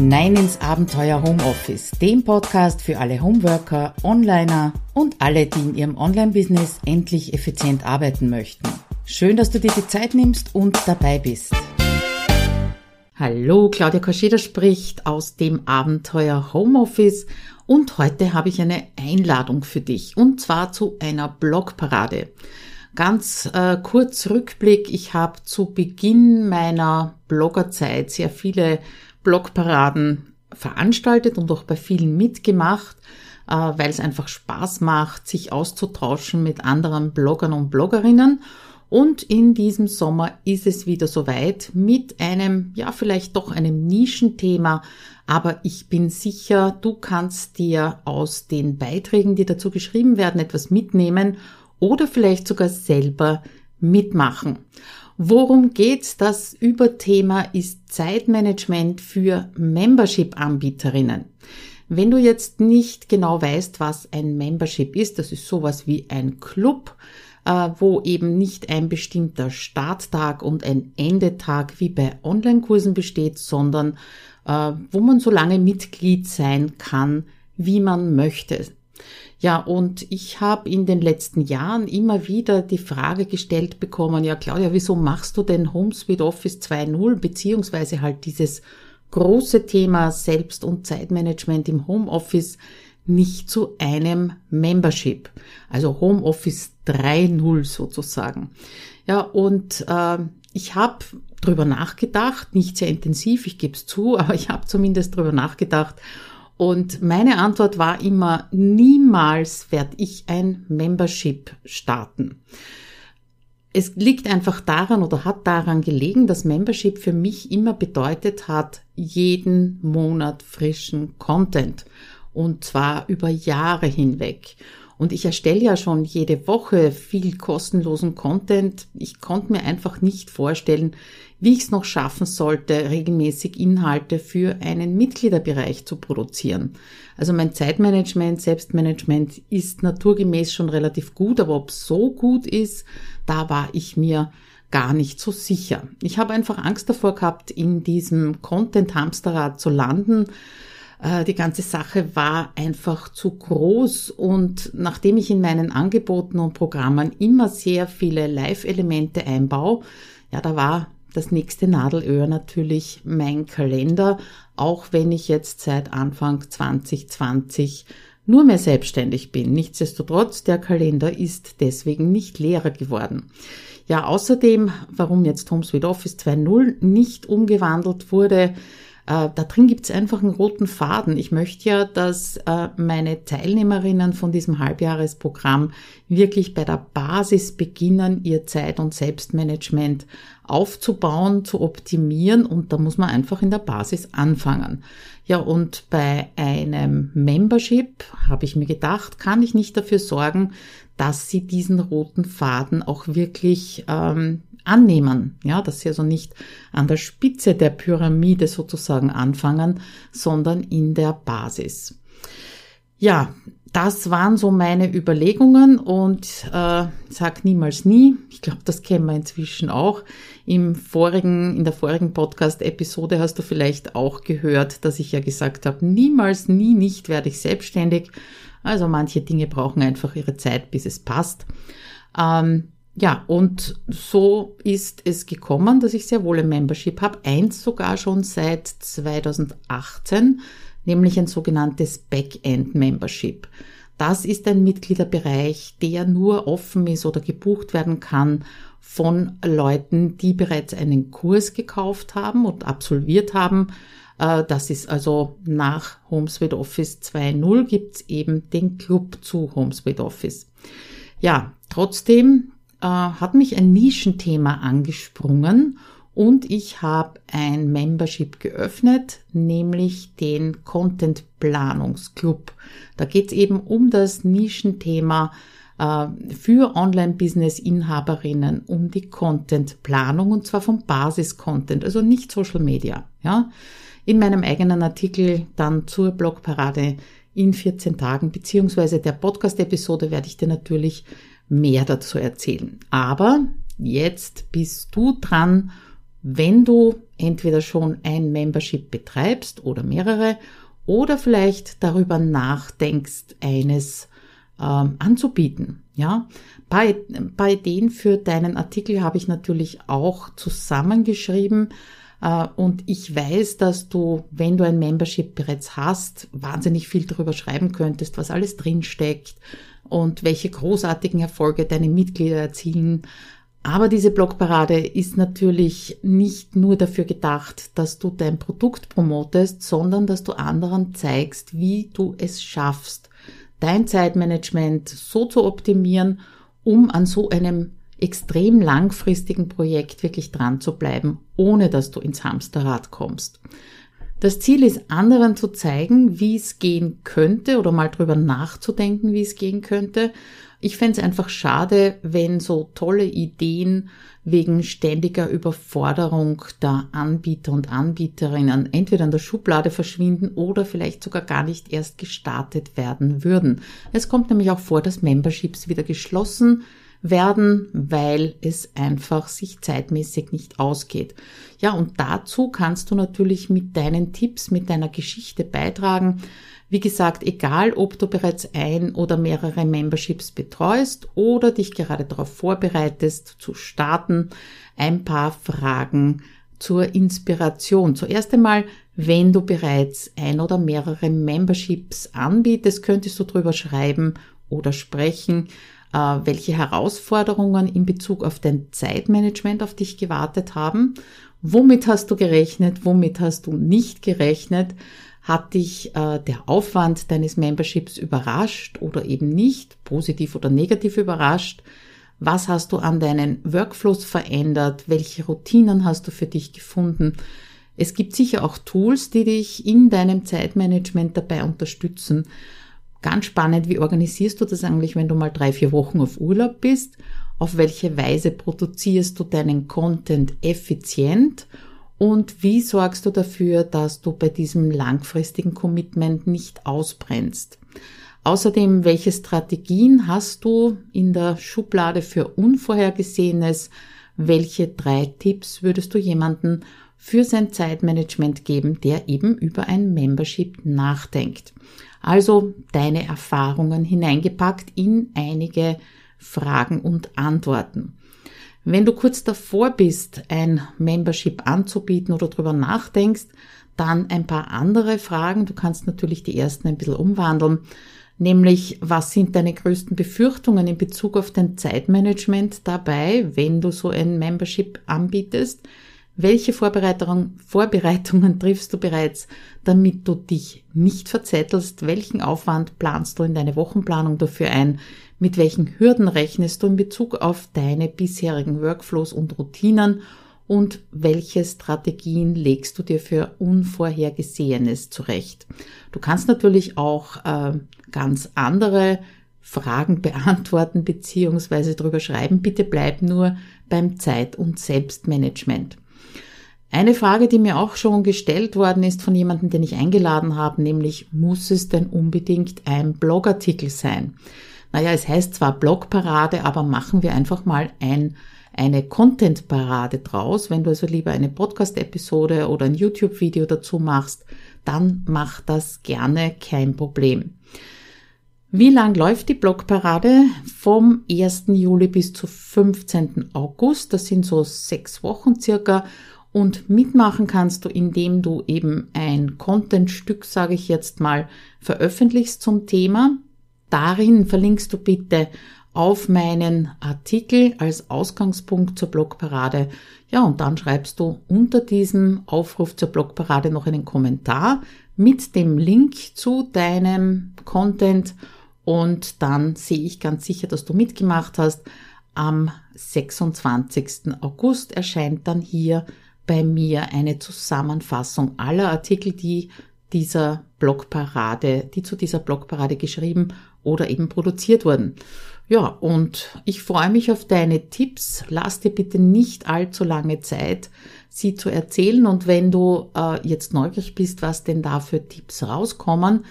hinein ins Abenteuer Homeoffice, dem Podcast für alle Homeworker, Onliner und alle, die in ihrem Online-Business endlich effizient arbeiten möchten. Schön, dass du dir die Zeit nimmst und dabei bist. Hallo, Claudia Koscheder spricht aus dem Abenteuer Homeoffice und heute habe ich eine Einladung für dich und zwar zu einer Blogparade. Ganz äh, kurz Rückblick, ich habe zu Beginn meiner Bloggerzeit sehr viele Blogparaden veranstaltet und auch bei vielen mitgemacht, äh, weil es einfach Spaß macht, sich auszutauschen mit anderen Bloggern und Bloggerinnen. Und in diesem Sommer ist es wieder soweit mit einem, ja, vielleicht doch einem Nischenthema. Aber ich bin sicher, du kannst dir aus den Beiträgen, die dazu geschrieben werden, etwas mitnehmen oder vielleicht sogar selber mitmachen. Worum geht's? Das Überthema ist Zeitmanagement für Membership-Anbieterinnen. Wenn du jetzt nicht genau weißt, was ein Membership ist, das ist sowas wie ein Club, äh, wo eben nicht ein bestimmter Starttag und ein Endetag wie bei Online-Kursen besteht, sondern äh, wo man so lange Mitglied sein kann, wie man möchte. Ja, und ich habe in den letzten Jahren immer wieder die Frage gestellt bekommen, ja Claudia, wieso machst du denn HomeSuite Office 2.0 beziehungsweise halt dieses große Thema Selbst- und Zeitmanagement im Homeoffice nicht zu einem Membership, also Homeoffice 3.0 sozusagen. Ja, und äh, ich habe drüber nachgedacht, nicht sehr intensiv, ich gebe es zu, aber ich habe zumindest drüber nachgedacht und meine Antwort war immer, niemals werde ich ein Membership starten. Es liegt einfach daran oder hat daran gelegen, dass Membership für mich immer bedeutet hat, jeden Monat frischen Content. Und zwar über Jahre hinweg. Und ich erstelle ja schon jede Woche viel kostenlosen Content. Ich konnte mir einfach nicht vorstellen, wie ich es noch schaffen sollte, regelmäßig Inhalte für einen Mitgliederbereich zu produzieren. Also mein Zeitmanagement, Selbstmanagement ist naturgemäß schon relativ gut, aber ob es so gut ist, da war ich mir gar nicht so sicher. Ich habe einfach Angst davor gehabt, in diesem Content-Hamsterrad zu landen die ganze Sache war einfach zu groß und nachdem ich in meinen Angeboten und Programmen immer sehr viele Live-Elemente einbaue, ja, da war das nächste Nadelöhr natürlich mein Kalender, auch wenn ich jetzt seit Anfang 2020 nur mehr selbstständig bin. Nichtsdestotrotz, der Kalender ist deswegen nicht leerer geworden. Ja, außerdem, warum jetzt HomeSuite Office 2.0 nicht umgewandelt wurde, äh, da drin gibt's einfach einen roten Faden. Ich möchte ja, dass äh, meine Teilnehmerinnen von diesem Halbjahresprogramm wirklich bei der Basis beginnen, ihr Zeit- und Selbstmanagement aufzubauen, zu optimieren und da muss man einfach in der Basis anfangen. Ja, und bei einem Membership habe ich mir gedacht, kann ich nicht dafür sorgen, dass sie diesen roten Faden auch wirklich ähm, annehmen, ja, dass sie also nicht an der Spitze der Pyramide sozusagen anfangen, sondern in der Basis. Ja, das waren so meine Überlegungen und äh, sag niemals nie. Ich glaube, das kennen wir inzwischen auch. Im vorigen, in der vorigen Podcast-Episode hast du vielleicht auch gehört, dass ich ja gesagt habe, niemals, nie, nicht werde ich selbstständig. Also manche Dinge brauchen einfach ihre Zeit, bis es passt. Ähm, ja, und so ist es gekommen, dass ich sehr wohl ein Membership habe. Eins sogar schon seit 2018, nämlich ein sogenanntes Backend Membership. Das ist ein Mitgliederbereich, der nur offen ist oder gebucht werden kann von Leuten, die bereits einen Kurs gekauft haben und absolviert haben. Äh, das ist also nach HomeSuite Office 2.0 gibt's eben den Club zu HomeSuite Office. Ja, trotzdem äh, hat mich ein Nischenthema angesprungen und ich habe ein Membership geöffnet, nämlich den Content Planungsclub. Da geht es eben um das Nischenthema äh, für Online-Business-Inhaberinnen, um die Content-Planung und zwar vom Basis-Content, also nicht Social Media. Ja? In meinem eigenen Artikel dann zur Blogparade in 14 Tagen, beziehungsweise der Podcast-Episode werde ich dir natürlich mehr dazu erzählen. Aber jetzt bist du dran wenn du entweder schon ein Membership betreibst oder mehrere oder vielleicht darüber nachdenkst, eines ähm, anzubieten. Ja, bei, bei Ideen für deinen Artikel habe ich natürlich auch zusammengeschrieben. Äh, und ich weiß, dass du, wenn du ein Membership bereits hast, wahnsinnig viel darüber schreiben könntest, was alles drinsteckt und welche großartigen Erfolge deine Mitglieder erzielen. Aber diese Blogparade ist natürlich nicht nur dafür gedacht, dass du dein Produkt promotest, sondern dass du anderen zeigst, wie du es schaffst, dein Zeitmanagement so zu optimieren, um an so einem extrem langfristigen Projekt wirklich dran zu bleiben, ohne dass du ins Hamsterrad kommst. Das Ziel ist, anderen zu zeigen, wie es gehen könnte oder mal drüber nachzudenken, wie es gehen könnte. Ich fände es einfach schade, wenn so tolle Ideen wegen ständiger Überforderung der Anbieter und Anbieterinnen entweder in der Schublade verschwinden oder vielleicht sogar gar nicht erst gestartet werden würden. Es kommt nämlich auch vor, dass Memberships wieder geschlossen werden, weil es einfach sich zeitmäßig nicht ausgeht. Ja, und dazu kannst du natürlich mit deinen Tipps, mit deiner Geschichte beitragen. Wie gesagt, egal ob du bereits ein oder mehrere Memberships betreust oder dich gerade darauf vorbereitest zu starten, ein paar Fragen zur Inspiration. Zuerst einmal, wenn du bereits ein oder mehrere Memberships anbietest, könntest du drüber schreiben oder sprechen, äh, welche Herausforderungen in Bezug auf dein Zeitmanagement auf dich gewartet haben. Womit hast du gerechnet? Womit hast du nicht gerechnet? Hat dich äh, der Aufwand deines Memberships überrascht oder eben nicht, positiv oder negativ überrascht? Was hast du an deinen Workflows verändert? Welche Routinen hast du für dich gefunden? Es gibt sicher auch Tools, die dich in deinem Zeitmanagement dabei unterstützen. Ganz spannend, wie organisierst du das eigentlich, wenn du mal drei, vier Wochen auf Urlaub bist? Auf welche Weise produzierst du deinen Content effizient? Und wie sorgst du dafür, dass du bei diesem langfristigen Commitment nicht ausbrennst? Außerdem, welche Strategien hast du in der Schublade für Unvorhergesehenes? Welche drei Tipps würdest du jemanden für sein Zeitmanagement geben, der eben über ein Membership nachdenkt? Also deine Erfahrungen hineingepackt in einige Fragen und Antworten. Wenn du kurz davor bist, ein Membership anzubieten oder drüber nachdenkst, dann ein paar andere Fragen. Du kannst natürlich die ersten ein bisschen umwandeln. Nämlich, was sind deine größten Befürchtungen in Bezug auf dein Zeitmanagement dabei, wenn du so ein Membership anbietest? Welche Vorbereitungen, Vorbereitungen triffst du bereits, damit du dich nicht verzettelst? Welchen Aufwand planst du in deine Wochenplanung dafür ein? Mit welchen Hürden rechnest du in Bezug auf deine bisherigen Workflows und Routinen? Und welche Strategien legst du dir für Unvorhergesehenes zurecht? Du kannst natürlich auch äh, ganz andere Fragen beantworten beziehungsweise drüber schreiben. Bitte bleib nur beim Zeit- und Selbstmanagement. Eine Frage, die mir auch schon gestellt worden ist von jemandem, den ich eingeladen habe, nämlich muss es denn unbedingt ein Blogartikel sein? Naja, es heißt zwar Blogparade, aber machen wir einfach mal ein, eine Content-Parade draus. Wenn du also lieber eine Podcast-Episode oder ein YouTube-Video dazu machst, dann mach das gerne, kein Problem. Wie lang läuft die Blogparade? Vom 1. Juli bis zu 15. August. Das sind so sechs Wochen circa. Und mitmachen kannst du, indem du eben ein Contentstück, sage ich jetzt mal, veröffentlichst zum Thema. Darin verlinkst du bitte auf meinen Artikel als Ausgangspunkt zur Blogparade. Ja, und dann schreibst du unter diesem Aufruf zur Blogparade noch einen Kommentar mit dem Link zu deinem Content und dann sehe ich ganz sicher, dass du mitgemacht hast. Am 26. August erscheint dann hier bei mir eine Zusammenfassung aller Artikel, die dieser Blogparade, die zu dieser Blogparade geschrieben oder eben produziert wurden. Ja, und ich freue mich auf deine Tipps. Lass dir bitte nicht allzu lange Zeit, sie zu erzählen. Und wenn du äh, jetzt neugierig bist, was denn da für Tipps rauskommen,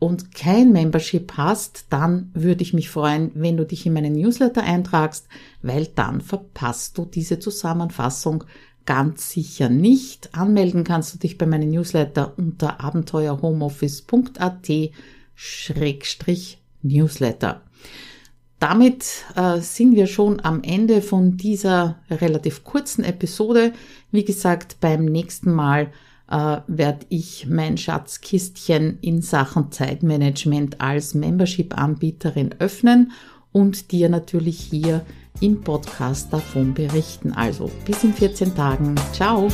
und kein Membership hast, dann würde ich mich freuen, wenn du dich in meinen Newsletter eintragst, weil dann verpasst du diese Zusammenfassung Ganz sicher nicht. Anmelden kannst du dich bei meinen Newsletter unter abenteuerhomeoffice.at-newsletter. Damit äh, sind wir schon am Ende von dieser relativ kurzen Episode. Wie gesagt, beim nächsten Mal äh, werde ich mein Schatzkistchen in Sachen Zeitmanagement als Membership-Anbieterin öffnen und dir natürlich hier im Podcast davon berichten. Also bis in 14 Tagen. Ciao!